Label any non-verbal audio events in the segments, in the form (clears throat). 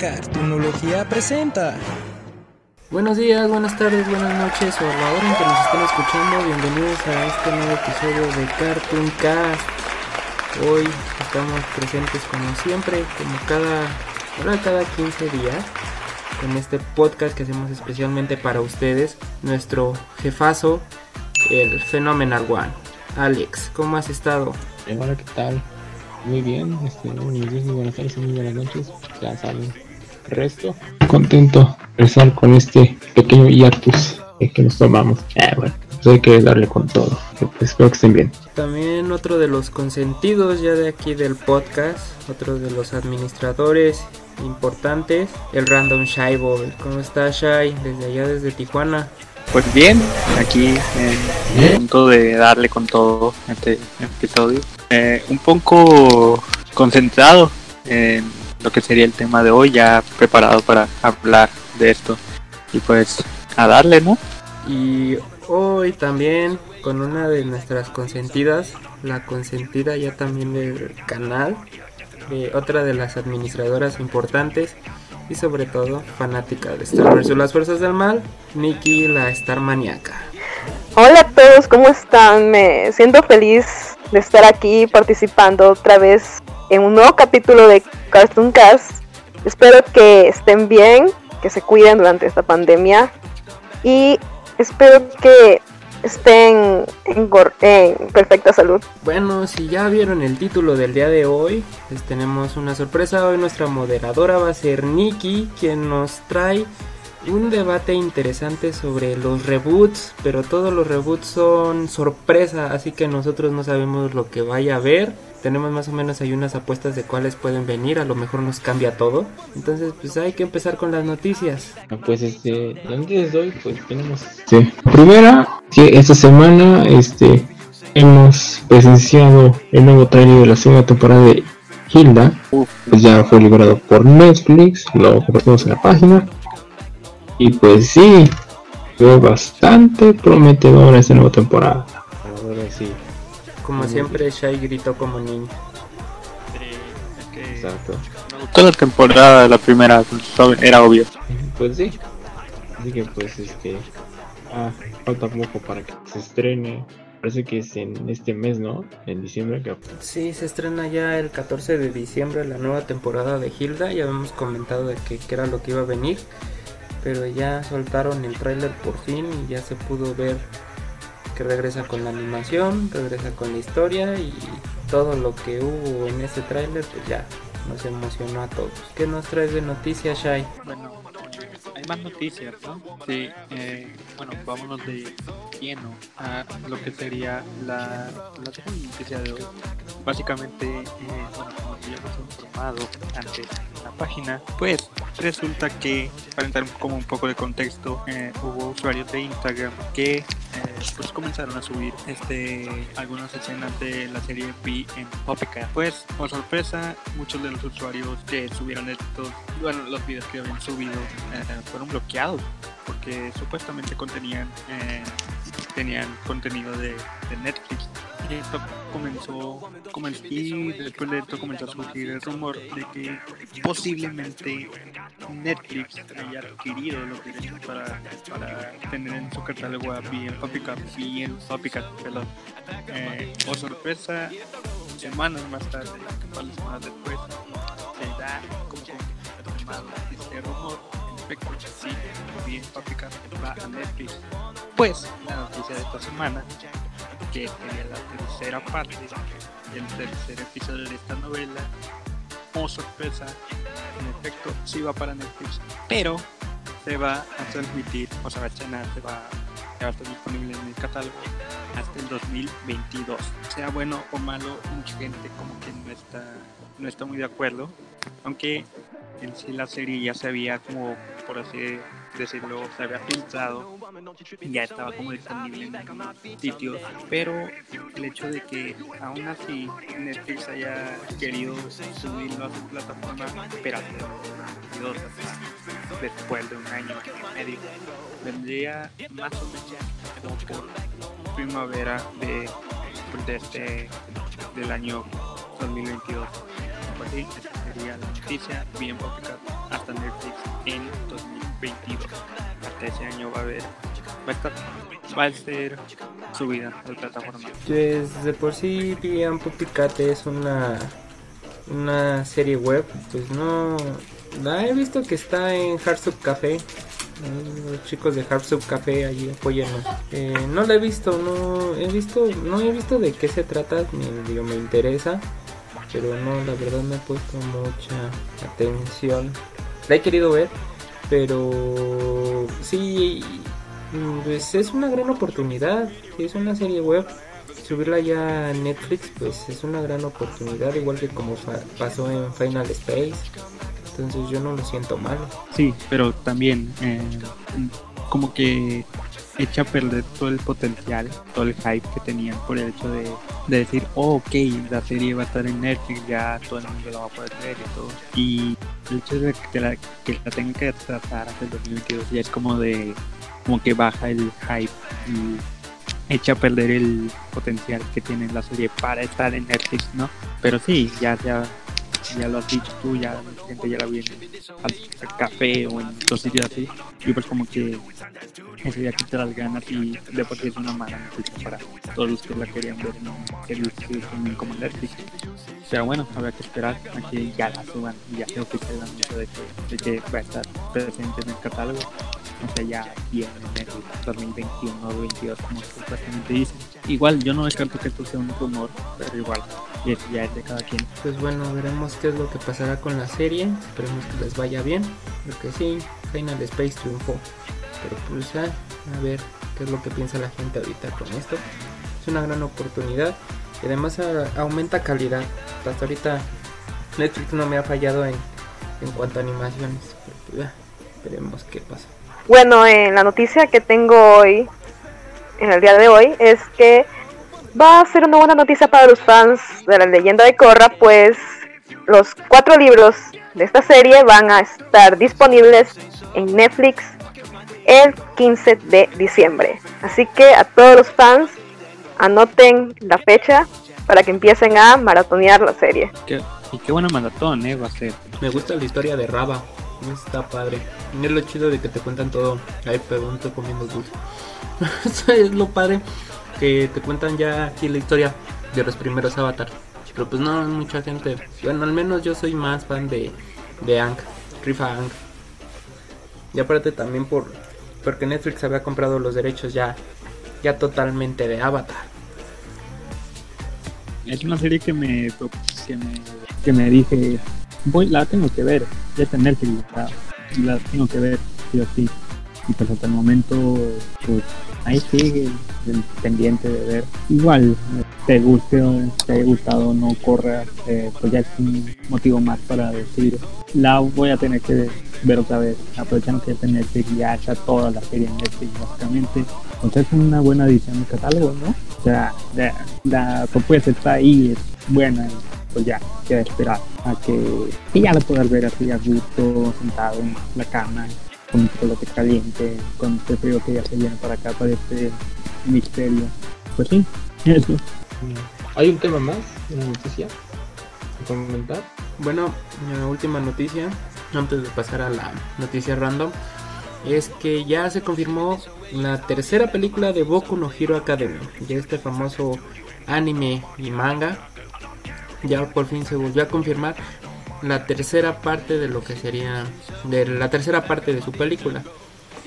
Cartunología presenta. Buenos días, buenas tardes, buenas noches o a la hora en que nos estén escuchando, bienvenidos a este nuevo episodio de Cartoon Cast. Hoy estamos presentes como siempre, como cada, ahora cada 15 días, con este podcast que hacemos especialmente para ustedes, nuestro jefazo, el Phenomenal One. Alex, ¿cómo has estado? Hola, ¿qué tal? Muy bien, este, muy días, muy buenas tardes, muy buenas noches. Ya saben, resto. Contento de estar con este pequeño hiatus que nos tomamos. Eh, bueno, pues hay que darle con todo. Pues espero que estén bien. También otro de los consentidos ya de aquí del podcast, otro de los administradores importantes, el Random Shy Boy. ¿Cómo está Shy? Desde allá, desde Tijuana. Pues bien, aquí en punto de darle con todo este episodio. Eh, un poco concentrado en lo que sería el tema de hoy, ya preparado para hablar de esto. Y pues a darle, ¿no? Y hoy también con una de nuestras consentidas, la consentida ya también del canal, eh, otra de las administradoras importantes y sobre todo fanática de Star Wars las fuerzas del mal, Nikki la Star Maníaca. Hola a todos, ¿cómo están? Me siento feliz de estar aquí participando otra vez en un nuevo capítulo de Cartoon Cast. Espero que estén bien, que se cuiden durante esta pandemia y espero que estén en, perfecta salud. Bueno, si ya vieron el título del día de hoy, pues tenemos una sorpresa. Hoy nuestra moderadora va a ser Nikki, quien nos trae un debate interesante sobre los reboots, pero todos los reboots son sorpresa, así que nosotros no sabemos lo que vaya a ver. Tenemos más o menos ahí unas apuestas de cuáles pueden venir, a lo mejor nos cambia todo. Entonces, pues hay que empezar con las noticias. Pues este, antes de hoy, pues tenemos sí. primera que esta semana este hemos presenciado el nuevo trailer de la segunda temporada de Hilda. Pues ya fue liberado por Netflix, lo compartimos en la página. Y pues sí, fue bastante prometedora esta nueva temporada. Ahora sí. Como siempre, Shai gritó como niño. Exacto. Gustó la temporada, la primera, era obvio. Pues sí. Así que pues este... Ah, falta poco para que se estrene. Parece que es en este mes, ¿no? En diciembre. Que... Sí, se estrena ya el 14 de diciembre la nueva temporada de Hilda. Ya habíamos comentado de que, que era lo que iba a venir pero ya soltaron el tráiler por fin y ya se pudo ver regresa con la animación, regresa con la historia y todo lo que hubo en ese tráiler pues ya nos emocionó a todos. ¿Qué nos traes de noticias, Shai? Bueno, hay más noticias, ¿no? Sí, eh, bueno, vámonos de lleno a lo que sería la, la noticia de hoy. Básicamente, eh, bueno, como ya hemos informado antes en la página, pues resulta que, para entrar como un poco de contexto, eh, hubo usuarios de Instagram que pues comenzaron a subir este algunas escenas de la serie B en Popica. Pues, por sorpresa, muchos de los usuarios que subieron estos, bueno, los videos que habían subido eh, fueron bloqueados porque supuestamente contenían tenían contenido de Netflix y esto comenzó, comenzó y después de esto comenzó a surgir el rumor de que posiblemente Netflix haya adquirido los derechos para, para tener en su catálogo a bien Copycat y en Copycat perdón eh, o sorpresa semanas más tarde cuatro semanas después se da como confirmado este rumor en efecto sí bien Copycat va a Netflix. Pues la noticia de esta semana que sería la tercera parte del tercer episodio de esta novela. Oh sorpresa, en efecto, sí va para Netflix, pero se va a transmitir, o sea, va a estrenar, a estar disponible en el catálogo hasta el 2022. Sea bueno o malo, mucha gente como que no está, no está muy de acuerdo, aunque en sí la serie ya se había como, por así decirlo, se había filtrado y ya estaba como disponible en algunos sitios, pero el hecho de que aún así Netflix haya querido subirlo a su plataforma, espérate, después de un año y medio, vendría más o menos por primavera de, de este, del año 2022. Pues sí, sería la noticia bien publicada hasta Netflix en 2022. Hasta ese año va a haber, va a estar, va a ser subida la plataforma. Pues de por sí Pian Pupicate es una una serie web, pues no la he visto que está en Hardsup Café. Los chicos de Hardsup Café allí apoyanos. Eh, no la he visto, no he visto, no he visto de qué se trata, me, digo, me interesa, pero no, la verdad me he puesto mucha atención. La he querido ver, pero sí, pues es una gran oportunidad. Es una serie web subirla ya a Netflix pues es una gran oportunidad igual que como pasó en Final Space entonces yo no lo siento mal sí pero también eh, como que echa a perder todo el potencial todo el hype que tenían por el hecho de, decir oh, ok la serie va a estar en Netflix ya todo el mundo la va a poder ver y todo y el hecho de que la, que la tengan que tratar hasta el 2022 ya es como de como que baja el hype y echa a perder el potencial que tiene la serie para estar en Netflix, ¿no? Pero sí, ya, ya, ya lo has dicho tú, ya la gente ya la viene al café o en otros sitios así. Y pues como que ese día que te las ganas y de por sí es una mala noticia para todos los que la querían ver en como Netflix. Pero bueno, habrá que esperar a que ya la suban y ya se oficial el anuncio de que, de que va a estar presente en el catálogo no sé, ya bien en el 2021 o 2022, como supuestamente dicen. Igual, yo no descarto que esto sea un rumor, pero igual, ya es de cada quien. Pues bueno, veremos qué es lo que pasará con la serie. Esperemos que les vaya bien. Lo que sí, Final Space triunfó. Pero pues a ver qué es lo que piensa la gente ahorita con esto. Es una gran oportunidad y además aumenta calidad. Hasta ahorita Netflix no me ha fallado en, en cuanto a animaciones. Pero pues veremos qué pasa. Bueno, en la noticia que tengo hoy, en el día de hoy, es que va a ser una buena noticia para los fans de la leyenda de Korra, pues los cuatro libros de esta serie van a estar disponibles en Netflix el 15 de diciembre. Así que a todos los fans, anoten la fecha para que empiecen a maratonear la serie. y qué buena maratón, ¿eh? Va a ser. Me gusta la historia de Raba. Está padre. Es lo chido de que te cuentan todo. Ay, perdón, estoy comiendo dulce. (laughs) es lo padre que te cuentan ya aquí la historia de los primeros Avatar. Pero pues no, mucha gente. Bueno, al menos yo soy más fan de, de Ang, Rifa Ang. Y aparte también por porque Netflix había comprado los derechos ya, ya totalmente de Avatar. Es una serie que me, que me, dije, voy, la tengo que ver, ya está en Netflix, la, tengo que ver, sí o sí. Y pues hasta el momento, pues ahí sigue el pendiente de ver. Igual, te guste o te haya gustado no corra, eh, pues ya es un motivo más para decir, la voy a tener que ver otra vez, aprovechando que Netflix ya toda la serie en Netflix básicamente. Entonces es una buena edición de catálogo, ¿no? O sea, la, la propuesta está ahí, es buena pues ya queda esperar a que, ya lo puedas ver así a gusto, sentado en la cama, con un chocolate caliente, con este frío que ya se viene para acá, para este misterio. Pues sí, eso. ¿Hay un tema más? ¿Una noticia? Bueno, la última noticia, antes de pasar a la noticia random, es que ya se confirmó la tercera película de Boku no Hero Academy, ya este famoso anime y manga ya por fin se volvió a confirmar la tercera parte de lo que sería de la tercera parte de su película.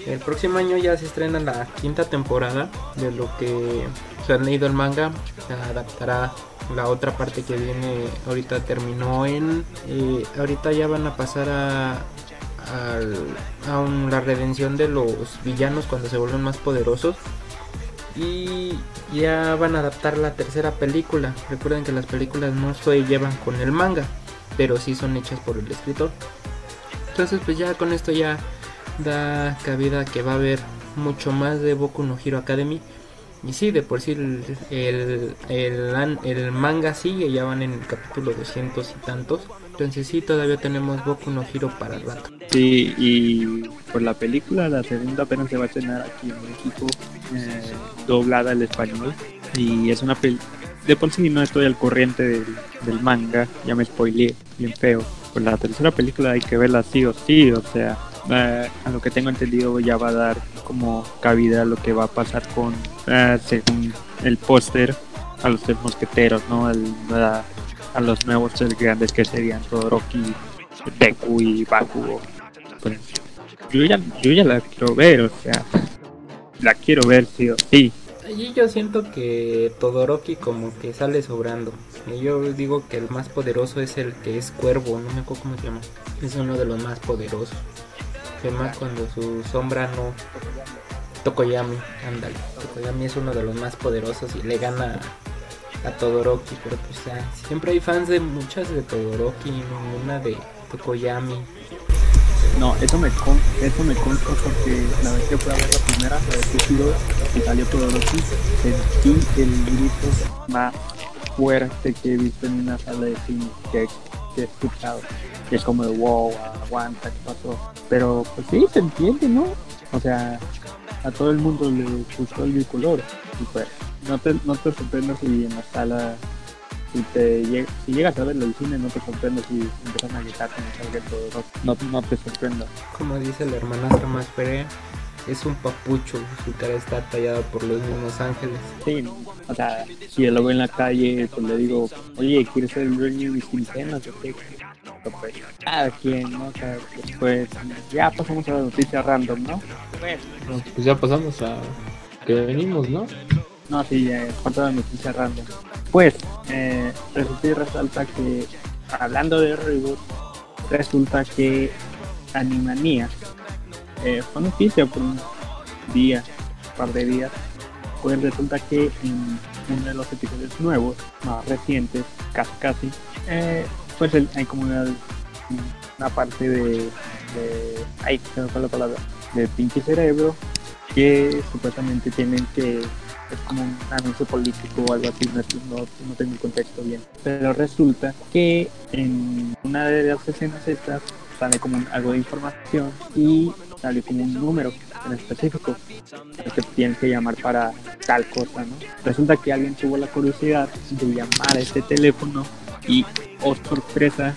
El próximo año ya se estrena la quinta temporada de lo que se han leído el manga. Se adaptará la otra parte que viene. Ahorita terminó en. Eh, ahorita ya van a pasar a. A, la redención de los villanos cuando se vuelven más poderosos y ya van a adaptar la tercera película. Recuerden que las películas no se llevan con el manga, pero sí son hechas por el escritor. Entonces pues ya con esto ya da cabida que va a haber mucho más de Boku no Hero Academy. Y sí, de por sí el, el, manga sigue, ya van en el capítulo 200 y tantos. Entonces sí, todavía tenemos Boku no Hero para el rato. Sí, y por la película, la segunda apenas se va a estrenar aquí en México, eh, doblada al español. Y es una película... De por sí no estoy al corriente del, manga, ya me spoileé bien feo. pues la tercera película hay que verla sí o sí, o sea, eh, a lo que tengo entendido ya va a dar como cabida a lo que va a pasar con, eh, según el póster, a los tres mosqueteros, ¿no? a, los nuevos tres grandes que serían Todoroki, Deku y Bakugo. Pues, yo ya, yo ya la quiero ver, o sea, la quiero ver sí o sí. Allí yo siento que Todoroki como que sale sobrando. Yo digo que el más poderoso es el que es cuervo, no me acuerdo cómo se llama. Es uno de los más poderosos. Cuando su sombra no... Tokoyami, ándale. Tokoyami es uno de los más poderosos y le gana a Todoroki, pero pues siempre hay fans de muchas de Todoroki, ninguna de Tokoyami. No, eso me, con, eso me consta porque la vez que fui a ver la primera, la vez que y salió Todoroki, sentí el grito más fuerte que he visto en una sala de cine que, he escuchado. Que es como de wow, aguanta, ¿qué pasó? Pero pues sí, se entiende, ¿no? O sea, a todo el mundo le gustó el bicolor. Y pues, no te, no te sorprendas si en la sala si te si llegas a ver el cine no te sorprendas si empiezan a gritar con todo no, no te sorprenda como dice la hermanastra más Perea es un papucho, su cara está tallada por los mismos ángeles. Sí, o sea, si lo veo en la calle, pues le digo, oye, ¿quieres ser el dueño de mis quincenas? Pues, cada quien, ¿no? O sea, pues ya pasamos a la noticia random, ¿no? Pues, pues ya pasamos a que venimos, ¿no? No, sí, ya falta la noticia random. Pues, eh, resulta y resalta que, hablando de reboot, resulta que Animania eh, fue noticia por un día, un par de días. Pues resulta que en uno de los episodios nuevos, más recientes, casi casi, eh, pues hay como una, parte de, de ay, la palabra, de Pinky Cerebro que supuestamente tienen que es como un anuncio político o algo así, no, no, tengo el contexto bien. Pero resulta que en una de las escenas estas sale como algo de información y sale como un número en específico que tienes que llamar para tal cosa, ¿no? Resulta que alguien tuvo la curiosidad de llamar a este teléfono y, oh sorpresa,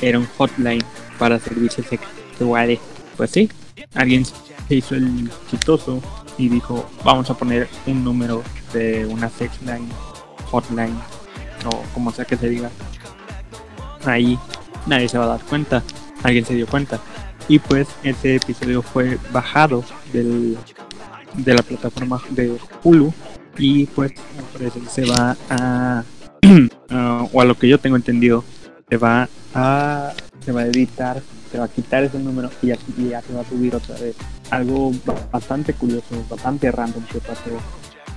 era un hotline para servicios sexuales. Pues sí, alguien se hizo el chistoso y dijo, vamos a poner un número de una sexline, hotline, o como sea que se diga. Ahí nadie se va a dar cuenta, alguien se dio cuenta. Y pues ese episodio fue bajado del, de la plataforma de Hulu y pues se va (clears throat) a, o a lo que yo tengo entendido, se va a, se va a editar, se va a quitar ese número y ya, y ya se va a subir otra vez algo bastante curioso, bastante random que pasó.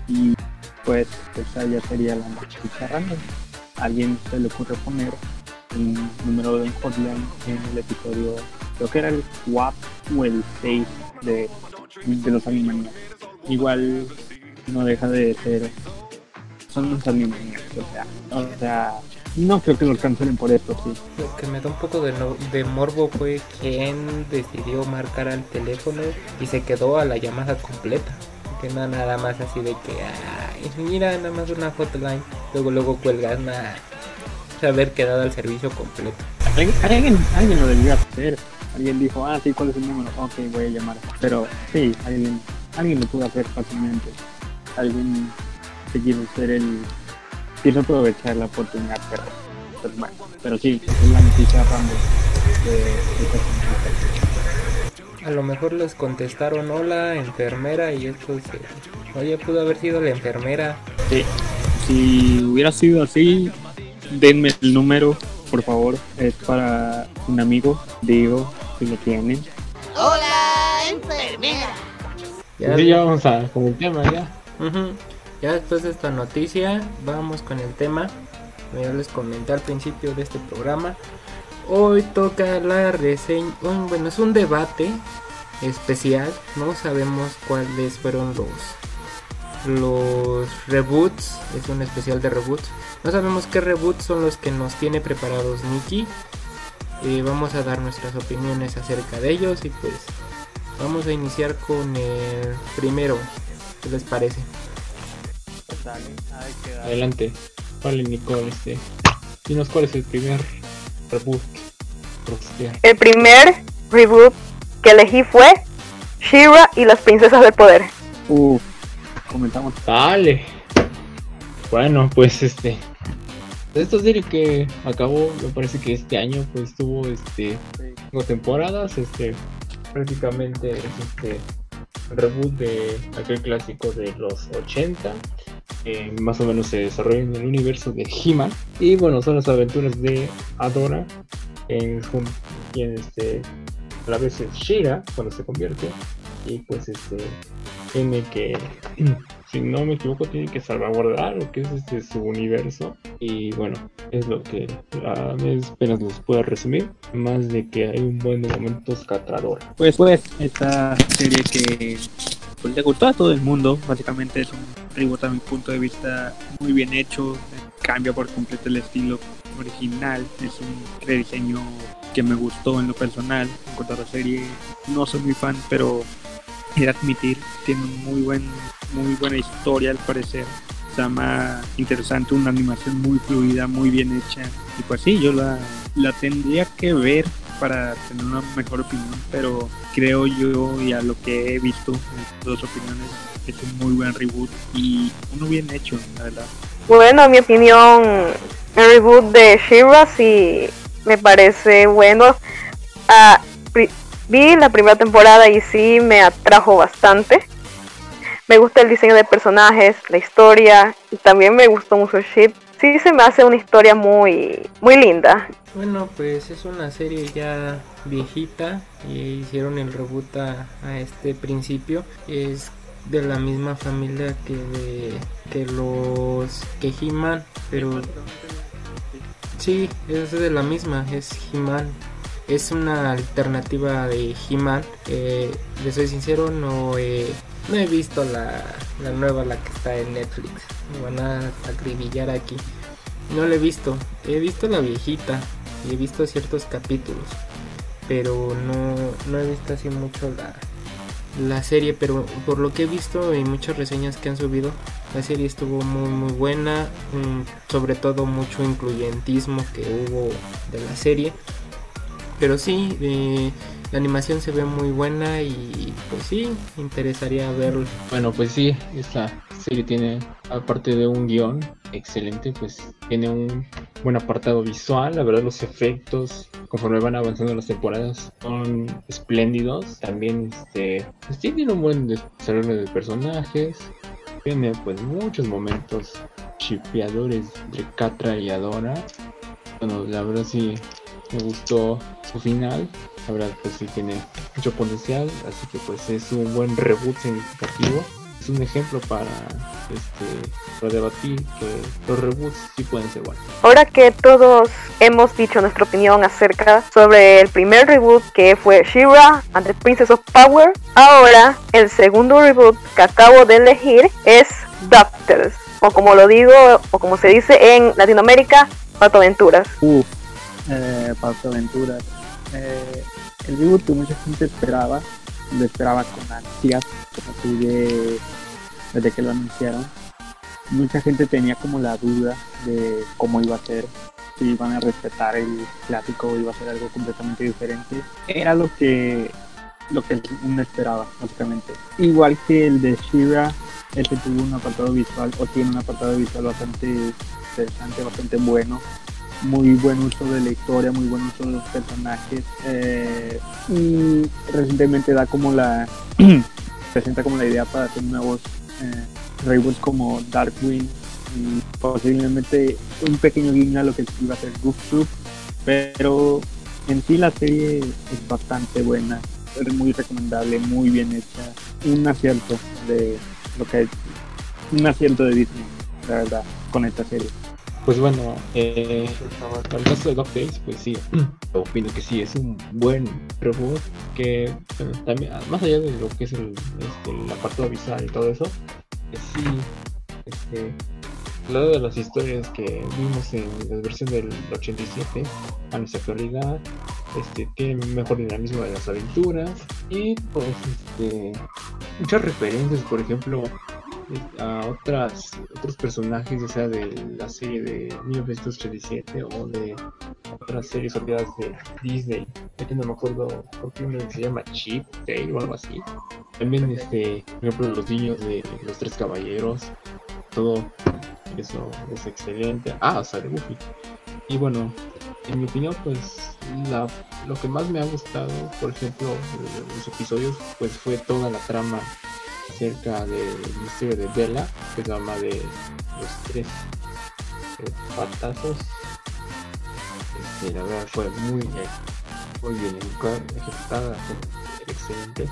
Y pues esa ya sería la noticia random. alguien se le ocurre poner un número de hotline en el episodio, creo que era el 4 o el 6 de, de los Animaniacs. Igual no deja de ser, son los Animaniacs, o sea, o sea no creo que lo cancelen por esto, sí. Lo que me da un poco de, morbo fue quien decidió marcar al teléfono y se quedó a la llamada completa. Que no nada más así de que, mira, nada más una hotline. Luego, luego cuelgas, nada. Haber quedado al servicio completo. ¿Alguien, alguien lo debió hacer. Alguien dijo, ah, sí, ¿cuál es el número? Ok, voy a llamar. Pero sí, alguien, alguien lo pudo hacer fácilmente. Alguien se quiso ser el quiero aprovechar la oportunidad, pero, pero bueno, pero sí, es la noticia random de, a lo mejor les contestaron hola enfermera y esto se... oye pudo haber sido la enfermera sí. si hubiera sido así denme el número por favor es para un amigo digo si lo tienen hola enfermera ya, ya vamos a con el tema ya ya después de esta noticia, vamos con el tema. Ya les comenté al principio de este programa. Hoy toca la reseña. Bueno, es un debate especial. No sabemos cuáles fueron los los reboots. Es un especial de reboots. No sabemos qué reboots son los que nos tiene preparados Nikki. Eh, vamos a dar nuestras opiniones acerca de ellos y pues vamos a iniciar con el primero. ¿Qué les parece? Adelante. Vale, Nico, este. Dinos cuál es el primer reboot. El primer reboot que elegí fue Shira y las princesas del poder. Comentamos. Dale. Bueno, pues este. Esta serie que acabó, me parece que este año, pues tuvo este. Cinco temporadas, este. Prácticamente es este. Reboot de aquel clásico de los 80. que más o menos se desarrolla en el universo de He-Man. Y bueno, son las aventuras de Adora. En, quien este. A la vez es Shira cuando se convierte. Y pues este. Tiene que (clears throat) si no me equivoco, tiene que salvaguardar lo que es este su universo. Y bueno, es lo que a mí apenas les puedo resumir. Más de que hay un buen momento escatrador. Pues, pues, esta serie que pues, le gustó a todo el mundo. Básicamente es un reboot a mi punto de vista muy bien hecho. Cambia por completo el estilo original. Es un rediseño que me gustó en lo personal. En cuanto a la serie, no soy muy fan, pero era admitir, tiene muy buen muy buena historia al parecer. Se llama interesante, una animación muy fluida, muy bien hecha. Y pues sí, yo la, la tendría que ver para tener una mejor opinión, pero creo yo y a lo que he visto en dos opiniones es un muy buen reboot y uno bien hecho, la verdad. Bueno, en mi opinión, el reboot de Shira sí me parece bueno. Ah, vi la primera temporada y sí me atrajo bastante. Me gusta el diseño de personajes, la historia y también me gustó mucho el ship. Sí se me hace una historia muy muy linda. Bueno, pues es una serie ya viejita y hicieron el reboot a, este principio. Es de la misma familia que de que los que He-Man, pero sí, es de la misma, es He-Man. Es una alternativa de He-Man. Eh, les soy sincero, no he no he visto la, nueva, la que está en Netflix. Me van a acribillar aquí. No la he visto. He visto la viejita y he visto ciertos capítulos. Pero no, he visto así mucho la, la serie. Pero por lo que he visto y muchas reseñas que han subido, la serie estuvo muy muy buena. Mm, sobre todo mucho incluyentismo que hubo de la serie. Pero sí, eh, la animación se ve muy buena y pues sí, interesaría verlo. Bueno, pues sí, esta serie tiene, aparte de un guion excelente, pues tiene un buen apartado visual, la verdad los efectos conforme van avanzando las temporadas son espléndidos, también este, pues tienen un buen desarrollo de personajes, tiene pues muchos momentos chipeadores de Catra y Adora. Bueno, la verdad sí me gustó su final la verdad pues sí tiene mucho potencial, así que pues es un buen reboot significativo. Es un ejemplo para este para debatir que los reboots sí pueden ser buenos. Ahora que todos hemos dicho nuestra opinión acerca sobre el primer reboot que fue She-Ra and the Princess of Power, ahora el segundo reboot que acabo de elegir es Doctors, o como lo digo, o como se dice en Latinoamérica, Pato Aventuras. Uh, eh, Pato Aventuras. Eh, el reboot que mucha gente esperaba, lo esperaba con ansias, desde que lo anunciaron. Mucha gente tenía como la duda de cómo iba a ser, si iban a respetar el clásico o iba a ser algo completamente diferente. Era lo que lo que uno esperaba, básicamente. Igual que el de Shira, el tuvo un apartado visual, o tiene un apartado visual bastante interesante, bastante bueno muy buen uso de la historia, muy buen uso de los personajes. Eh, y recientemente da como la (clears throat) presenta como la idea para hacer nuevos eh, reboots como Darkwing y posiblemente un pequeño guiño a lo que iba a ser Goof Troop, pero en sí la serie es bastante buena, es muy recomendable, muy bien hecha, un acierto de lo que es un acierto de Disney, la verdad, con esta serie. Pues bueno, eh, el caso de Days, pues sí, (clears throat) opino que sí, es un buen reboot que también, más allá de lo que es el, este, el apartado visual y todo eso, sí, este, lado de las historias que vimos en la versión del 87 a nuestra actualidad, este, tiene mejor dinamismo de las aventuras y pues este, muchas referencias, por ejemplo, a otras otros personajes, ya sea de la serie de 1937 o de otras series olvidadas de Disney. que no me acuerdo, creo que uno se llama Chip, Tail o algo así. También, este, por ejemplo, los niños de los tres caballeros. Todo eso es excelente. Ah, o sea, de Buffy. Y bueno, en mi opinión, pues la, lo que más me ha gustado, por ejemplo, los episodios, pues fue toda la trama acerca del misterio de Bella, que es la de los tres eh, patazos. Este, la verdad fue muy, muy bien ejecutada, excelente.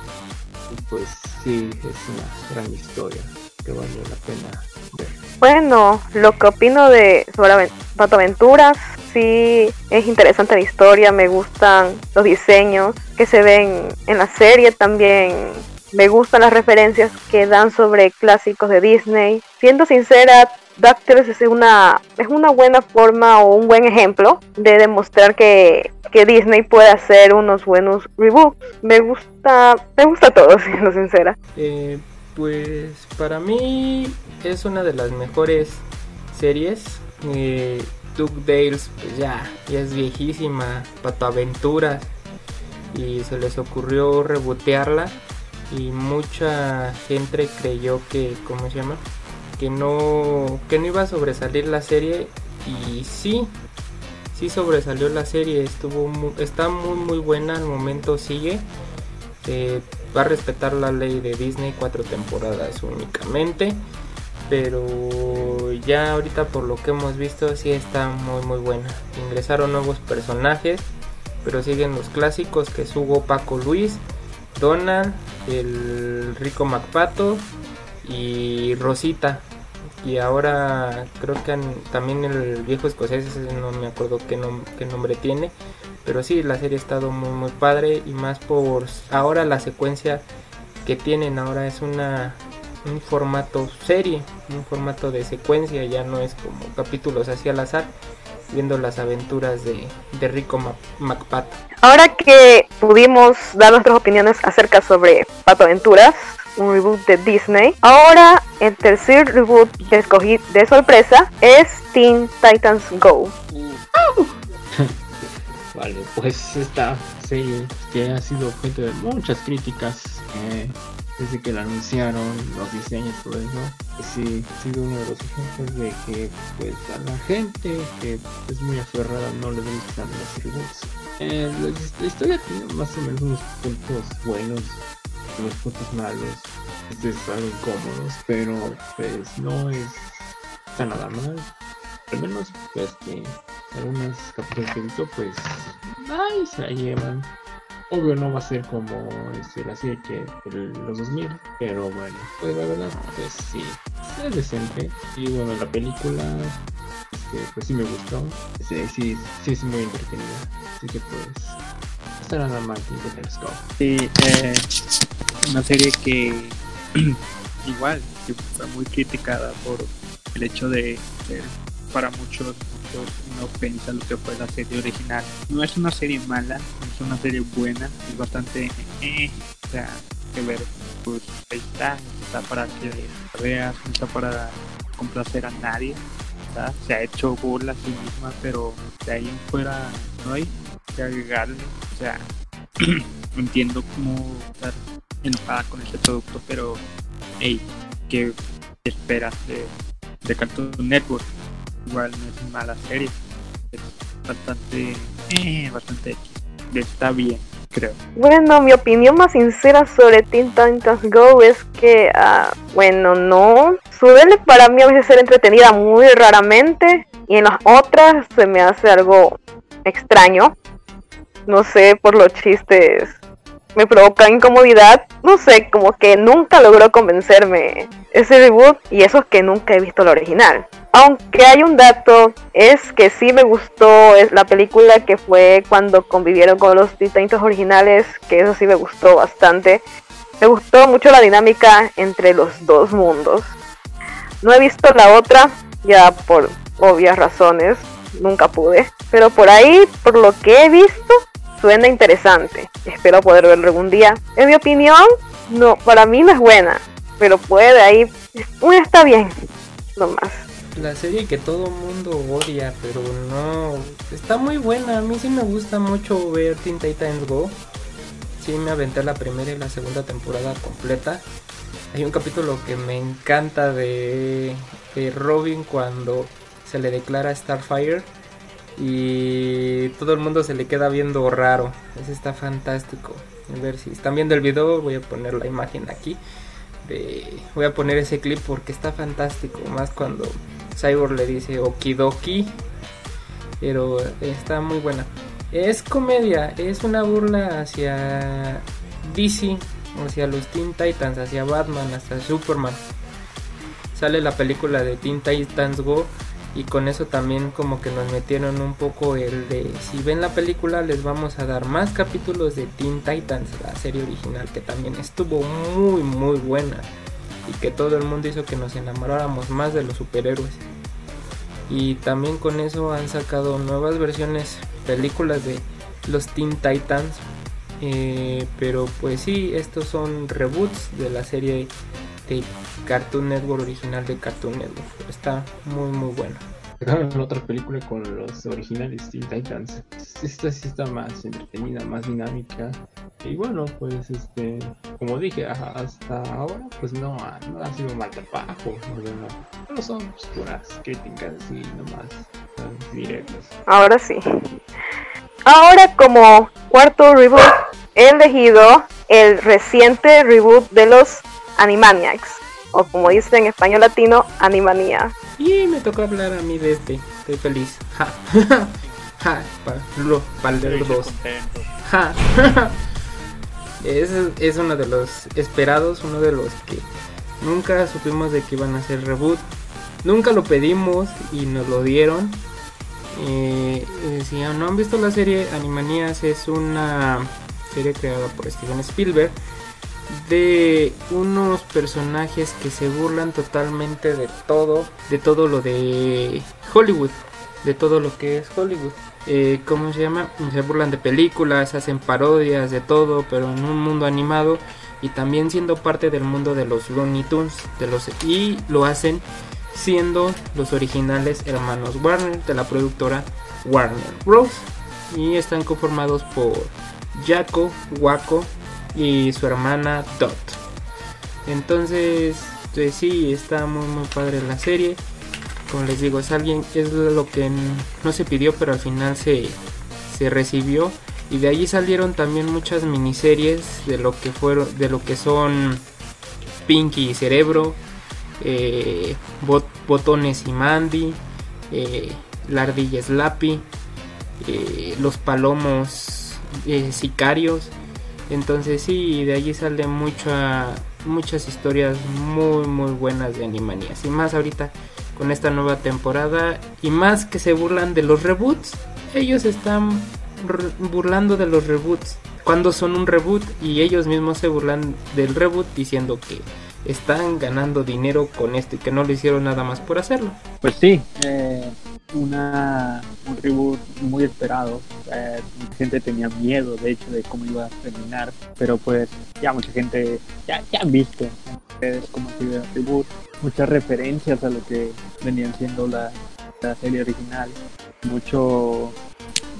Y pues sí, es una gran historia que vale la pena ver. Bueno, lo que opino de sobre Pato Aventuras, sí es interesante la historia, me gustan los diseños que se ven en la serie, también me gustan las referencias que dan sobre clásicos de Disney. Siendo sincera, DuckTales es una, es una buena forma o un buen ejemplo de demostrar que, que Disney puede hacer unos buenos reboots. Me gusta, me gusta todo, (laughs) siendo sincera. Eh, pues para mí es una de las mejores series. Eh, DuckTales, pues ya, ya es viejísima, Pato Aventuras. Y se les ocurrió rebotearla y mucha gente creyó que, ¿cómo se llama? Que no, que no iba a sobresalir la serie y sí, sí sobresalió la serie, estuvo está muy muy buena, al momento sigue. Eh, va a respetar la ley de Disney cuatro temporadas únicamente pero ya ahorita por lo que hemos visto sí está muy muy buena ingresaron nuevos personajes pero siguen los clásicos que es Hugo Paco Luis Donald, el Rico MacPato y Rosita. Y ahora creo que también el viejo escocés, no me acuerdo qué, nombre tiene. Pero sí, la serie ha estado muy muy padre y más por ahora la secuencia que tienen ahora es una un formato serie, un formato de secuencia, ya no es como capítulos así al azar, viendo las aventuras de, de Rico MacPato. Ahora que pudimos dar nuestras opiniones acerca sobre Pato Aventuras, un reboot de Disney, ahora el tercer reboot que escogí de sorpresa es Teen Titans Go. (laughs) vale, pues esta serie que ha sido objeto de muchas críticas. Eh, desde que la anunciaron, los diseños, todo eso, sí, ha sido uno de los ejemplos de que pues a la gente que es muy aferrada no le gustan los reboots. Eh, la, historia tiene más o menos unos puntos buenos, unos puntos malos, este es algo incómodos, pero pues no es tan nada mal. Al menos pues que algunas capturas que he visto pues ahí se la llevan Obvio no va a ser como este, la serie que los 2000, pero bueno, pues la verdad, pues sí, es decente. Y bueno, la película, este, pues sí me gustó. Sí, sí, sí es muy entretenida. Así que pues, estará nada más de Go. Sí, eh, una serie que (clears throat) igual que fue muy criticada por el hecho de para muchos no piensa lo que fue la serie original. No es una serie mala, es una serie buena, es bastante... Eh, o sea, que ver, pues ahí está, está para que veas, no está para complacer a nadie. Se ha hecho burla a sí misma, pero de ahí en fuera no hay que agregarle. O sea, (clears throat) entiendo cómo estar enojada con este producto, pero hey, ¿qué esperas de, de Cartoon Network? Igual no es mala serie. Es bastante, eh, bastante está bien, creo. Bueno, mi opinión más sincera sobre Teen Titans Go es que, uh, bueno, no. Suele para mí a veces ser entretenida muy raramente y en las otras se me hace algo extraño. No sé, por los chistes me provoca incomodidad. No sé, como que nunca logró convencerme ese debut y eso es que nunca he visto el original. Aunque hay un dato, es que sí me gustó la película que fue cuando convivieron con los distintos originales, que eso sí me gustó bastante. Me gustó mucho la dinámica entre los dos mundos. No he visto la otra, ya por obvias razones, nunca pude. Pero por ahí, por lo que he visto, suena interesante. Espero poder verlo algún día. En mi opinión, no, para mí no es buena, pero puede ahí una está bien, nomás. La serie que todo mundo odia, pero no. Está muy buena. A mí sí me gusta mucho ver Teen Titans Go. Sí, me aventé la primera y la segunda temporada completa. Hay un capítulo que me encanta de, de Robin cuando se le declara Starfire y todo el mundo se le queda viendo raro. Ese está fantástico. A ver si están viendo el video, voy a poner la imagen aquí. voy a poner ese clip porque está fantástico. Más cuando Cyborg le dice okidoki. Pero está muy buena. Es comedia, es una burla hacia DC, hacia los Teen Titans, hacia Batman, hasta Superman. Sale la película de Teen Titans Go y con eso también como que nos metieron un poco el de si ven la película les vamos a dar más capítulos de Teen Titans, la serie original que también estuvo muy muy buena y que todo el mundo hizo que nos enamoráramos más de los superhéroes. Y también con eso han sacado nuevas versiones, películas de los Teen Titans. Eh, pero pues sí, estos son reboots de la serie de Cartoon Network original de Cartoon Network. Está muy muy bueno. Sacaron otra película con los originales Teen Titans. Esta sí está más entretenida, más dinámica. Y bueno, pues este, como dije, hasta ahora pues no, no ha sido mal trabajo. No, son pues, puras críticas y nomás directas. Ahora sí. Ahora como cuarto reboot he elegido el reciente reboot de los Animaniacs, o como dice en español latino, Animania. Y me tocó hablar a mí de este, estoy feliz. Ja, (laughs) ja, para los dos. Ja. (laughs) es, es uno de los esperados, uno de los que nunca supimos de que iban a hacer reboot. Nunca lo pedimos y nos lo dieron. Eh, eh, si no han visto la serie, Animanias es una serie creada por Steven Spielberg de unos personajes que se burlan totalmente de todo, de todo lo de Hollywood, de todo lo que es Hollywood. Eh, ¿Cómo se llama? Se burlan de películas, hacen parodias de todo, pero en un mundo animado y también siendo parte del mundo de los Looney Tunes, de los y lo hacen siendo los originales hermanos Warner de la productora Warner Bros. Y están conformados por Jaco, Waco y su hermana Dot. Entonces, pues sí, está muy muy padre la serie. Como les digo, es alguien, es lo que no se pidió, pero al final se, se recibió. Y de allí salieron también muchas miniseries de lo que fueron, de lo que son Pinky y Cerebro, eh, Botones y Mandy, eh, la eh, los palomos sicarios. Entonces sí, de allí salen mucha, muchas historias muy muy buenas de Animanias. Y más ahorita con esta nueva temporada. Y más que se burlan de los reboots. Ellos están burlando de los reboots. Cuando son un reboot y ellos mismos se burlan del reboot diciendo que están ganando dinero con esto y que no lo hicieron nada más por hacerlo. Pues sí, eh, una, un reboot muy esperado. Eh, mucha gente tenía miedo, de hecho, de cómo iba a terminar, pero pues ya mucha gente ya, ya han visto cómo ha sido el reboot, muchas referencias a lo que venían siendo la, la serie original, mucho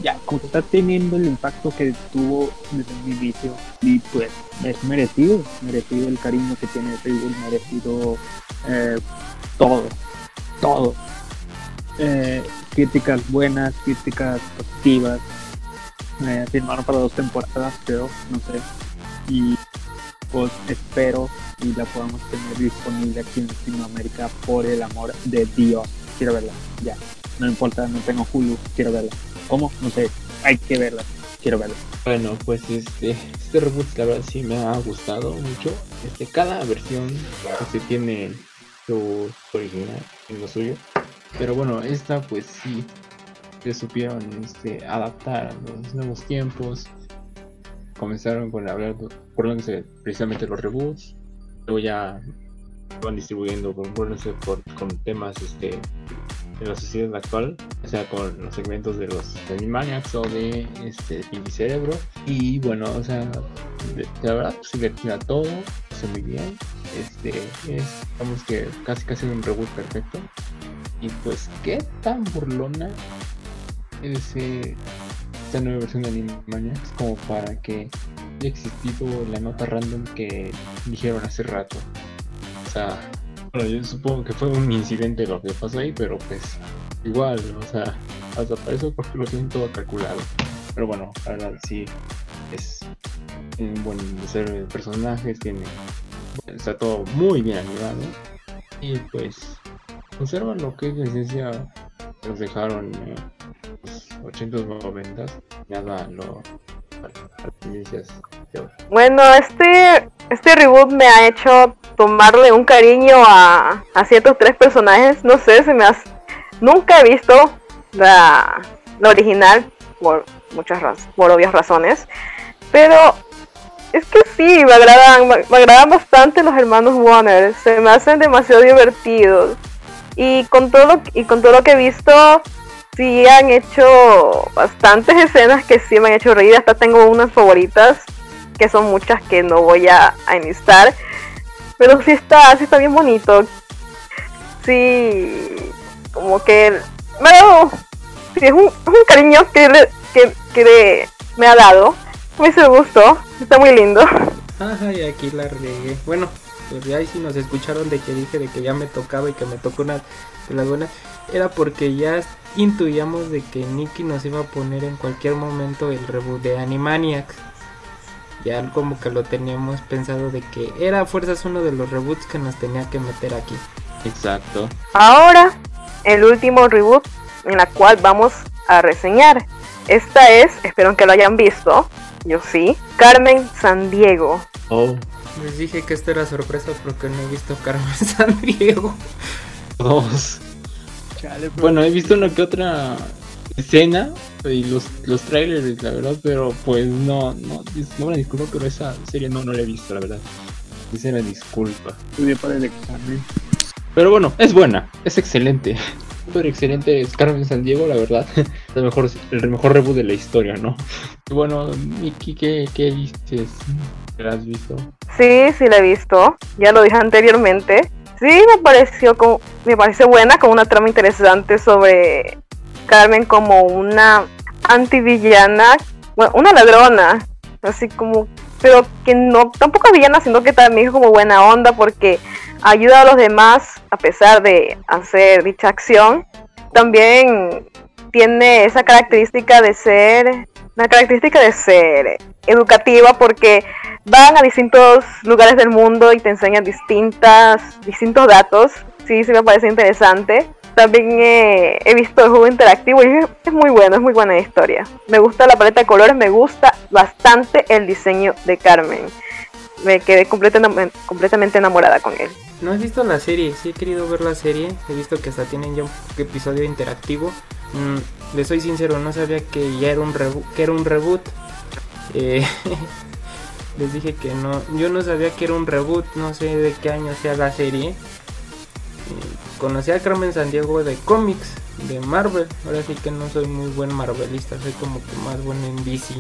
ya como está teniendo el impacto que tuvo desde el inicio y pues es merecido, merecido el cariño que tiene el reboot, merecido eh, todo, todo eh, críticas buenas, críticas positivas. Me firmaron para dos temporadas, creo, no sé. Y pues espero y la podamos tener disponible aquí en Latinoamérica por el amor de Dios. Quiero verla, ya. No importa, no tengo Hulu, quiero verla. ¿Cómo? No sé, hay que verla, quiero verla. Bueno, pues este, este reboot la verdad sí me ha gustado mucho. Este, cada versión se tiene su original en lo suyo. Pero bueno, esta pues sí se supieron este, adaptar a los nuevos tiempos. Comenzaron con hablar, acuérdense precisamente los reboots. Luego ya van distribuyendo con, por, con temas este, de la sociedad actual, o sea, con los segmentos de los Animaniacs o de este Pinky Cerebro. Y bueno, o sea, de, verdad, pues, a todo, hizo muy bien. Este es, digamos que casi casi un reboot perfecto. Y pues, ¿qué tan burlona es nueva versión de Animaniacs como para que haya existido la nota random que dijeron hace rato? O sea, bueno, yo supongo que fue un incidente lo que pasó ahí, pero pues igual, o sea, hasta para eso porque lo tienen todo calculado. Pero bueno, ahora sí es un buen desarrollo de personajes, tiene está todo muy bien animado y pues conserva lo que es la esencia nos dejaron en los 80s 90 nada lo. Bueno, este, este reboot me ha hecho tomarle un cariño a, a ciertos tres personajes. No sé, se me has... Nunca he visto la, la original por muchas razones, por obvias razones. Pero es que sí, me agradan, me, me agradan bastante los hermanos Warner. Se me hacen demasiado divertidos. Y con todo y con todo lo que he visto, sí han hecho bastantes escenas que sí me han hecho reír. Hasta tengo unas favoritas, que son muchas que no voy a, enlistar. Pero sí está, sí está bien bonito. Sí, como que dado, sí, es un, un cariño que, le- que, me ha dado. Me hizo gusto, está muy lindo. Ajá, y aquí la regué. Bueno, pues ya ahí sí nos escucharon de que dije de que ya me tocaba y que me tocó una de las buenas. Era porque ya intuíamos de que Nicky nos iba a poner en cualquier momento el reboot de Animaniacs. Ya como que lo teníamos pensado de que era a fuerzas uno de los reboots que nos tenía que meter aquí. Exacto. Ahora, el último reboot en la cual vamos a reseñar. Esta es, espero que lo hayan visto, yo sí, Carmen San Diego. Oh, Les dije que esto era sorpresa porque no he visto Carmen (laughs) San Diego. dos. Chale. Bueno, he visto una que otra escena y los, los trailers, la verdad, pero pues no, no, no me disculpo, pero esa serie no, no la he visto, la verdad. Dice la disculpa. estudié para el examen. Pero bueno, es buena, es excelente. Súper excelente es Carmen San Diego, la verdad. (laughs) El mejor, el mejor reboot de la historia, ¿no? Y bueno, Miki, ¿qué, qué dices? ¿La has visto? Sí, sí la he visto, ya lo dije anteriormente. Sí, me pareció como, me parece buena, con una trama interesante sobre Carmen como una antivillana, bueno, una ladrona, así como, pero que no, tampoco villana, sino que también es como buena onda porque ayuda a los demás a pesar de hacer dicha acción. También tiene esa característica de ser, una característica de ser educativa porque van a distintos lugares del mundo y te enseñan distintas, distintos datos. Sí, sí me parece interesante. También eh, he visto el juego interactivo y es, muy bueno, es muy buena historia. Me gusta la paleta de colores, me gusta bastante el diseño de Carmen. Me quedé completa- completamente enamorada con él. No he visto la serie, sí he querido ver la serie. He visto que hasta tienen ya un episodio interactivo. Mm, les soy sincero, no sabía que ya era un. Que era un reboot. Eh, (laughs) les dije que no. Yo no sabía que era un reboot. No sé de qué año sea la serie. Eh, conocí a Carmen Sandiego de cómics, de Marvel. Ahora sí que no soy muy buen Marvelista, soy como que más bueno en DC.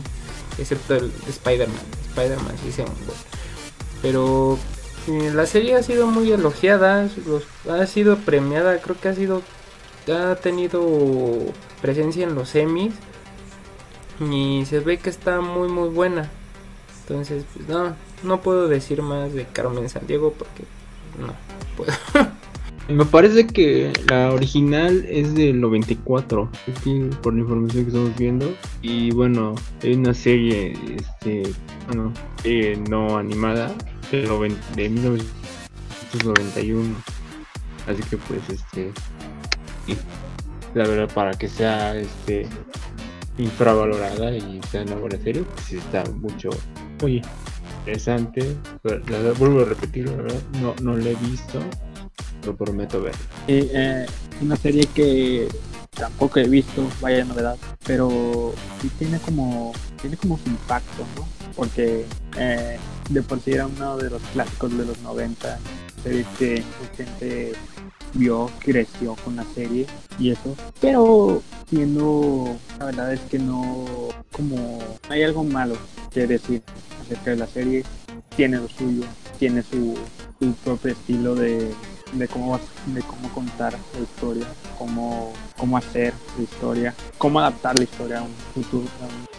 Excepto el Spider-Man. Spider-Man sí sea un buen. Pero eh, la serie ha sido muy elogiada, ha sido premiada, creo que ha sido ha tenido presencia en los semis y se ve que está muy muy buena. Entonces, pues no, no puedo decir más de Carmen Sandiego porque no puedo. (laughs) Me parece que la original es del 94, aquí por la información que estamos viendo. Y bueno, hay una serie, este, bueno, serie no animada de, noven- de 1991. Así que pues, este, la verdad para que sea, este, infravalorada y sea una buena serie, pues está mucho, muy interesante. Pero, la vuelvo a repetir, la verdad, no, no la he visto lo prometo ver. Eh, una serie que tampoco he visto, vaya novedad, pero sí tiene como, tiene como su impacto, ¿no? Porque eh, de por sí era uno de los clásicos de los 90, serie que gente vio, creció con la serie y eso, pero siendo, la verdad es que no, como, hay algo malo que decir acerca de la serie, tiene lo suyo, tiene su, su propio estilo de, de cómo de cómo contar la historia, cómo, cómo hacer la historia, cómo adaptar la historia a un futuro,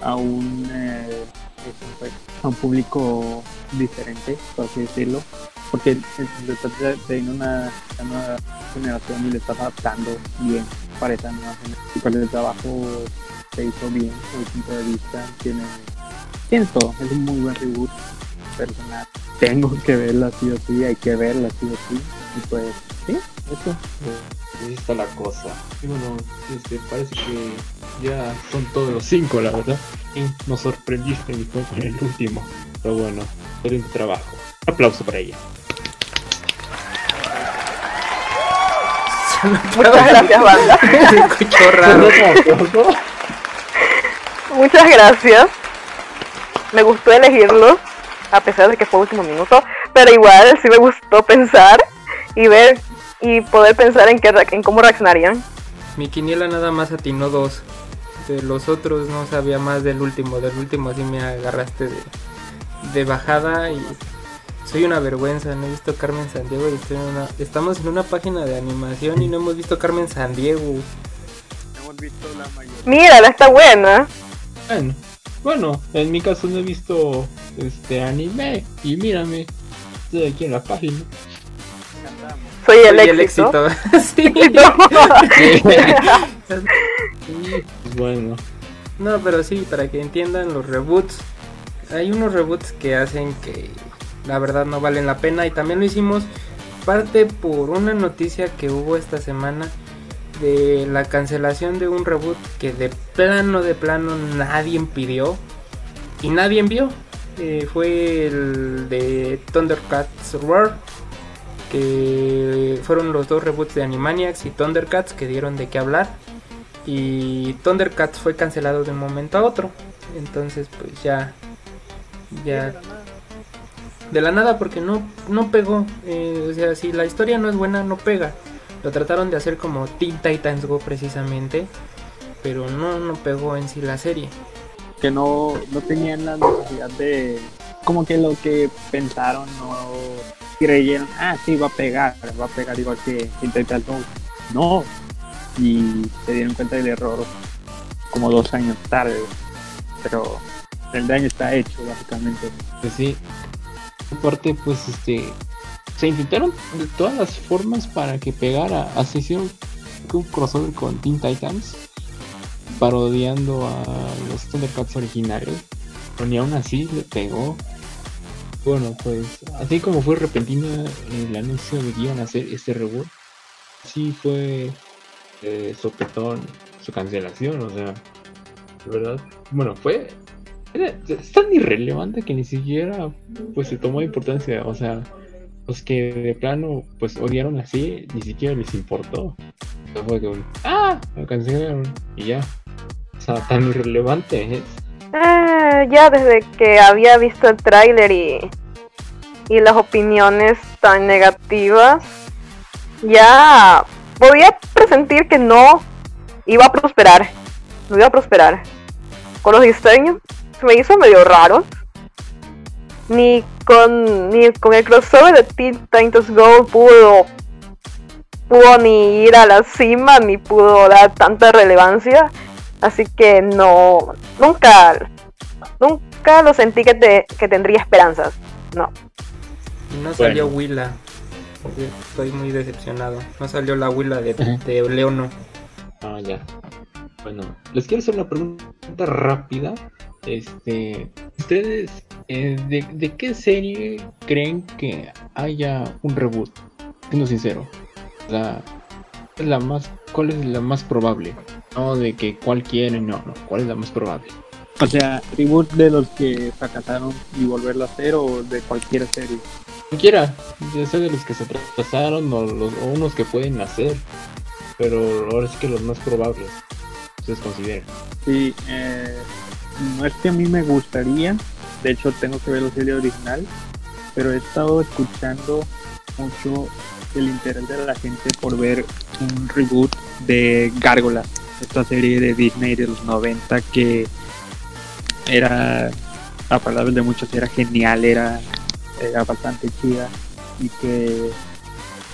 a un, eh, pues, a un público diferente, por así decirlo, porque estás teniendo una, una generación y le estás adaptando bien para esa nueva generación. Y pues el trabajo se hizo bien, desde el punto de vista, tiene, tiene todo, es un muy buen reboot personal. Tengo que verla sí o sí, hay que verla sí o sí. Y pues, sí, eso. Ahí está la cosa. Y bueno, este, parece que ya son todos los cinco, la verdad. Y nos sorprendiste mi con el último. Pero bueno, excelente trabajo. Un aplauso para ella. Muchas gracias, banda. Raro. Muchas gracias. Me gustó elegirlos, a pesar de que fue último minuto, pero igual sí me gustó pensar y ver y poder pensar en, qué, en cómo reaccionarían. Mi quiniela nada más atinó dos. De los otros no sabía más del último. Del último sí me agarraste de, de bajada y soy una vergüenza. No he visto Carmen Sandiego y estoy en una, estamos en una página de animación y no hemos visto Carmen Sandiego. Hemos visto la mayoría. Mira, está buena. Bueno, bueno, en mi caso no he visto este anime. Y mírame, estoy aquí en la página. Soy el Soy el éxito. éxito. (laughs) (laughs) sí. Y, (laughs) bueno, No, pero sí, para que entiendan los reboots. Hay unos reboots que hacen que la verdad no valen la pena y también lo hicimos parte por una noticia que hubo esta semana de la cancelación de un reboot que de plano de plano nadie pidió y nadie envió. Eh, fue el de Thundercats Roar que fueron los dos reboots de Animaniacs y Thundercats que dieron de qué hablar y Thundercats fue cancelado de un momento a otro. Entonces, pues ya ya de la nada porque no no pegó. Eh, o sea, si la historia no es buena, no pega. Lo trataron de hacer como Teen Titans Go precisamente, pero no no pegó en sí la serie. que no, no tenían la necesidad de como que lo que pensaron no creyeron ah sí va a pegar va a pegar igual que Intertal no y se dieron cuenta del error como dos años tarde pero el daño está hecho básicamente pues sí. Aparte, pues este. Se intentaron de todas las formas para que pegara. Así hicieron un crossover con Teen Titans. Parodiando a los Thundercats originales. Pero ni aún así le pegó. Bueno, pues así como fue repentino el anuncio de que iban a hacer este reboot. Sí fue eh, sopetón su cancelación. O sea, de verdad. Bueno, fue era- es tan irrelevante que ni siquiera pues se tomó importancia, o sea, los que de plano pues odiaron así, ni siquiera les importó. O sea, fue que ah, lo cancelaron y ya. O sea, tan irrelevante es. Eh, ya desde que había visto el tráiler y, y las opiniones tan negativas, ya podía presentir que no iba a prosperar. No iba a prosperar. Con los diseños se me hizo medio raro. Ni con, ni con el crossover de Teen Titans Go pudo, pudo ni ir a la cima, ni pudo dar tanta relevancia. Así que no, nunca, nunca lo sentí que, te- que tendría esperanzas. No. Y no salió Bueno. Willa. Estoy muy decepcionado. No salió la Willa de, de Leono. Ah, ya. Bueno, les quiero hacer una pregunta rápida. Este, ¿ustedes eh, de, de qué serie creen que haya un reboot? Siendo sincero, la, la más, ¿cuál es la más probable? No de que cuál quieren, no, no, ¿cuál es la más probable? o sea reboot de los que fracasaron y volverlo a hacer o de cualquier serie Cualquiera, ya sea de los que se trazaron o, los, o unos que pueden hacer, pero ahora sí que los más probables, ustedes consideran. Sí, eh, no es que a mí me gustaría, de hecho tengo que ver la serie original, pero he estado escuchando mucho el interés de la gente por ver un reboot de Gárgolas, esta serie de Disney de los 90 que era, a palabras de muchos, era genial, era era bastante chida y que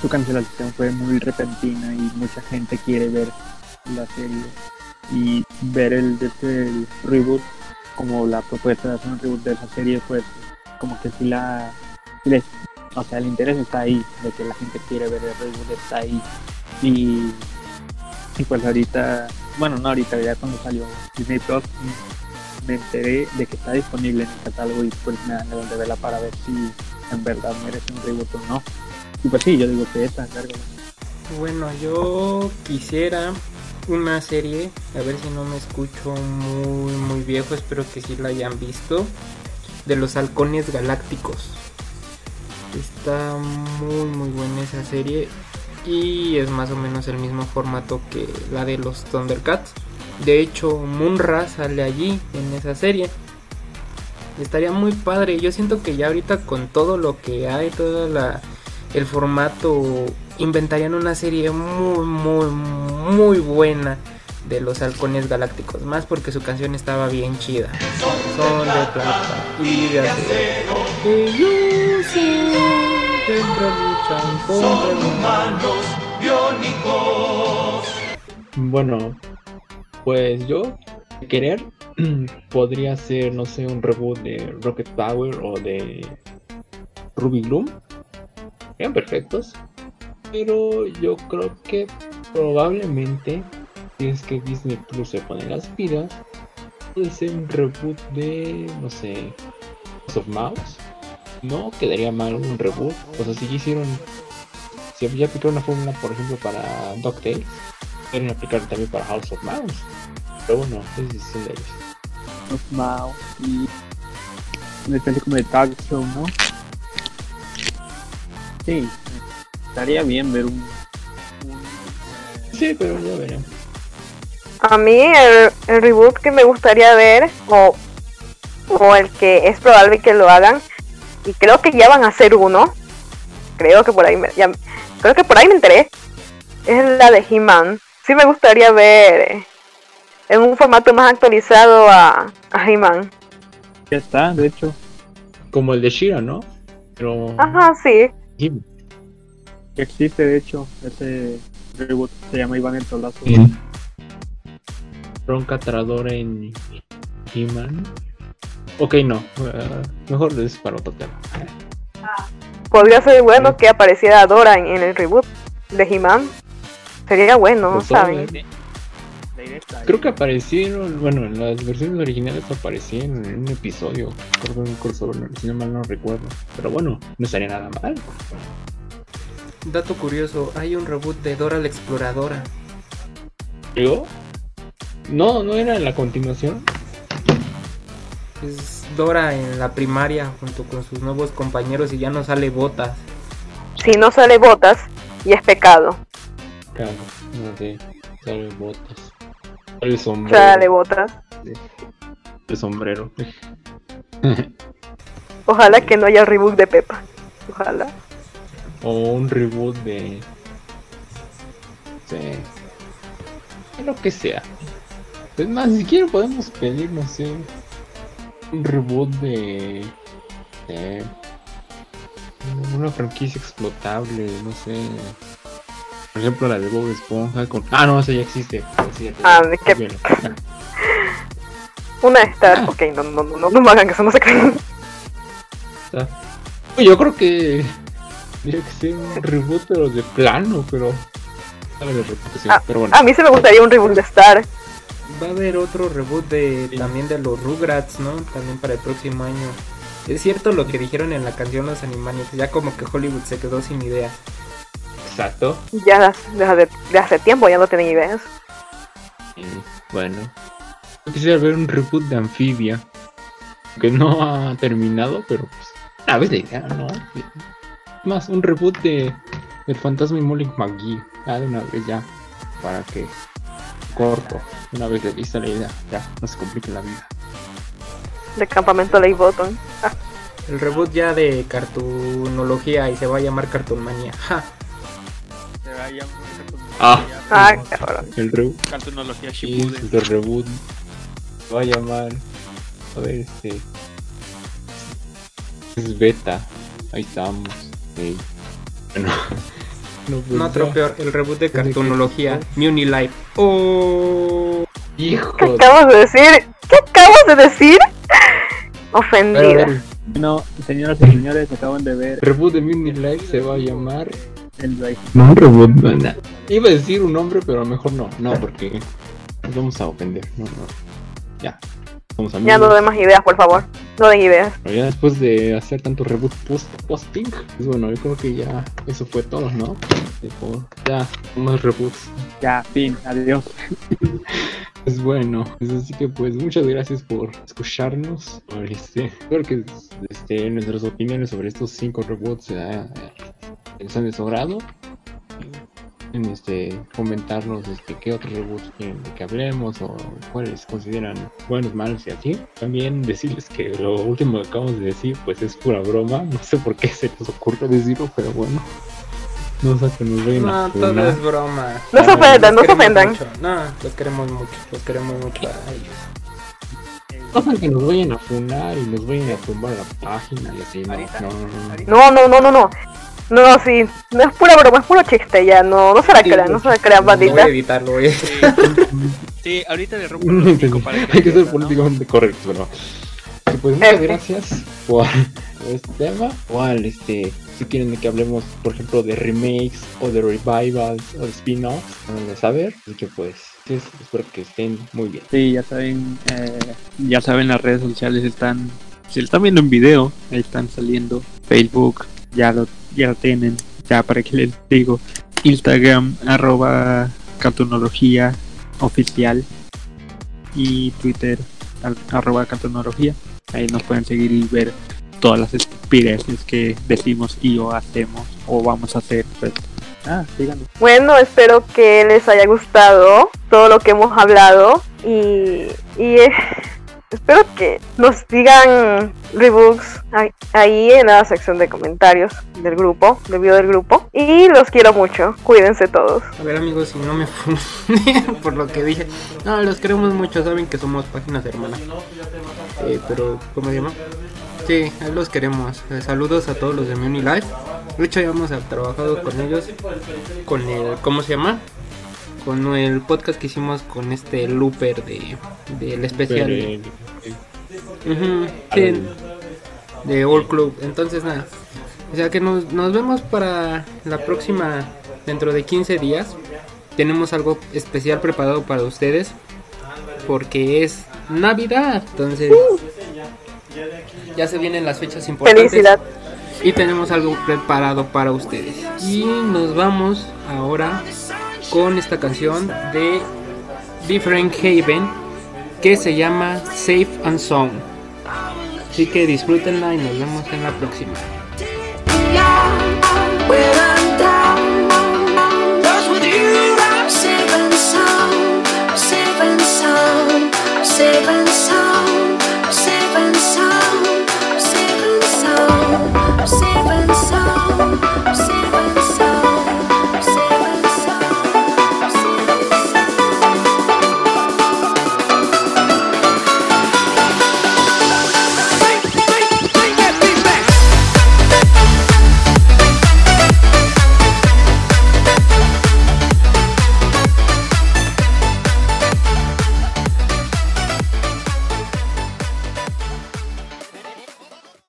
su cancelación fue muy repentina y mucha gente quiere ver la serie y ver el, este, el reboot como la propuesta de hacer un reboot de esa serie pues como que si la o sea el interés está ahí de que la gente quiere ver el reboot está ahí. Y, y pues ahorita bueno no ahorita ya cuando salió Disney me enteré de que está disponible en el catálogo y pues me dan ganas de verla para ver si en verdad merece un reboot o no. Y pues sí yo digo que esta carga Bueno, yo quisiera una serie, a ver si no me escucho muy muy viejo, espero que sí la hayan visto, de los halcones galácticos. Está muy muy buena esa serie y es más o menos el mismo formato que la de los Thundercats. De hecho, Munra sale allí en esa serie. Estaría muy padre. Yo siento que ya ahorita con todo lo que hay, todo la, el formato, inventarían una serie muy, muy, muy buena de los halcones galácticos. Más porque su canción estaba bien chida. Son de plata y de acero. Siempre luchan contra el mal. Bueno, pues yo, de querer, (clears throat) podría ser, no sé, un reboot de Rocket Power o de Ruby Bloom. Serían perfectos. Pero yo creo que probablemente, si es que Disney Plus se pone las pilas, ser un reboot de, no sé, House of Mouse. No quedaría mal un reboot. O sea, si hicieron, si ya aplicaron una fórmula, por ejemplo, para DuckTales, pueden aplicar también para House of Mouse. Pero bueno, es decisión de ellos. los Mao y una especie como de tag show, ¿no? Sí, estaría bien ver un, un, Sí, pero ya veremos. A mí el, el reboot que me gustaría ver, o, o el que es probable que lo hagan, y creo que ya van a hacer uno, creo que por ahí me, ya- creo que por ahí me enteré, es la de He-Man. Sí me gustaría ver eh, en un formato más actualizado a, a He-Man. ya está, de hecho, Como el de Shira, ¿no? Pero. Ajá, sí. Sí. Existe de hecho ese reboot, se llama Iván el Solazo. Bronca Trador en He-Man. Ok, no. eh, mejor es para otro tema. Podría ser bueno que apareciera Dora en, en el reboot de He-Man. Sería bueno, Pues, ¿saben? Creo que aparecieron, bueno, en las versiones originales aparecieron en un episodio. Creo que en un crossover, si no mal no recuerdo. Pero bueno, no estaría nada mal. Dato curioso, hay un reboot de Dora la Exploradora. ¿Yo? No, no era la continuación. Es Dora en la primaria junto con sus nuevos compañeros y ya no sale botas. Si no sale botas, y es pecado. Claro, no sé. Sale botas. El sombrero. Sale botas. El sombrero. (laughs) Ojalá que no haya reboot de Pepa. Ojalá. O un reboot de. Sí. De Lo que sea. Es más, si quieren podemos pedir, no sé. Un reboot de. de una franquicia explotable, no sé. Por ejemplo, la de Bob Esponja con. Ah, no, esa ya existe. cierto, Ah, ¿de qué? olvídalo. (laughs) Una de Star. Ok, no, no, no, no, no me hagan eso, no se creen. Está. Uy, Yo creo que. Tendría que ser un reboot, pero de plano, pero. Reputación. Ah, pero bueno. A mí se me gustaría un reboot de Star. Va a haber otro reboot de Sí. también de los Rugrats, ¿no? También para el próximo año. Es cierto lo que dijeron en la canción Los Animaniacs, ya como que Hollywood se quedó sin ideas. Exacto. Ya desde de, de hace tiempo ya no tienen ideas. Y, bueno. Yo quisiera ver un reboot de Amphibia. Que no ha terminado, pero pues. A veces idea, ¿no? Más, un reboot de El Fantasma y Molly McGee. Ya de una vez ya. Para que. Corto. Una vez de vista la idea. Ya, no se complique la vida. De campamento Ley Button. El reboot ya de cartunología y se va a llamar Cartoonmania. Ja. Se va a llamar Ah. Ah, qué raro. El reboot. Cartunología Sí, Shippuden. el reboot. Se va a llamar. A ver, este. Es beta. ahí estamos. (laughs) No, pues No, otro peor, el reboot de cartonología, Muni Life. Oh, Hijo ¿Qué de- acabas de decir? ¿Qué acabas de decir? (laughs) Ofendida. Bueno, señoras y señores, acaban de ver el reboot de Mini Life se va a llamar. el. No, un reboot, banda. Iba a decir un nombre, pero a lo mejor no. No, porque nos vamos a ofender. No, no. Ya. Vamos a Ya no den más ideas, por favor. No den ideas. Pero ya después de hacer tanto reboot post posting, pues bueno, yo creo que ya eso fue todo, ¿no? Tipo, ya, más reboots. Ya, fin, adiós. Pues bueno, pues así que pues muchas gracias por escucharnos. Por este, espero que este, nuestras opiniones sobre estos cinco reboots eh, les han de su agrado. En este, comentarnos este, qué otros reboots quieren que hablemos o cuáles consideran buenos, malos y así. También decirles que lo último que acabamos de decir pues es pura broma. No sé por qué se nos ocurre decirlo, pero bueno. No sé que nos vayan a no, todo es broma. No se ofendan, los no se ofendan. mucho. No, los queremos mucho, los queremos mucho. a ellos. No sé que nos vayan a funar y nos vayan a tumbar la página y así, no, no, no, no. No, no, no, no, no. No, no, sí. No es pura broma, es puro chiste ya. No, no se la crean, no se la crean, Voy a bandita. editarlo, voy a Sí, ahorita le rompo (laughs) para Hay que ser ¿no? políticamente correctos, pero. Y Pues muchas gracias por este tema. Igual, este, si quieren que hablemos, por ejemplo, de remakes o de revivals o de spin-offs, van a saber. Así que pues, sí, espero que estén muy bien. Sí, ya saben, eh, ya saben, las redes sociales están, si lo están viendo en video, ahí están saliendo. Facebook, ya lo, ya tienen, ya para que les digo. Instagram, arroba cartonología oficial. Y Twitter, arroba cartonología. Ahí nos pueden seguir y ver todas las estupideces que decimos y o hacemos o vamos a hacer. Pues, ah. Bueno, espero que les haya gustado todo lo que hemos hablado y, y espero que nos digan rebooks ahí- en la sección de comentarios del grupo, del video del grupo. Y los quiero mucho, cuídense todos. A ver amigos, si no me (laughs) por lo que dije. No, los queremos mucho, saben que somos páginas hermanas. Eh, pero, ¿cómo se llama? Sí, los queremos. Eh, saludos a todos los de Muni Life. De hecho, ya hemos trabajado con ellos. Con el, ¿cómo se llama? Con el podcast que hicimos con este Looper de del especial. Pero, eh, Ujú, sí, de All Club. Entonces, nada. O sea que nos, nos vemos para la próxima, dentro de 15 días. Tenemos algo especial preparado para ustedes. Porque es Navidad. Entonces, ya se vienen las fechas importantes. Felicidad. Y tenemos algo preparado para ustedes. Y nos vamos ahora con esta canción de Different Haven que se llama Safe and Sound. Así que disfrútenla y nos vemos en la próxima.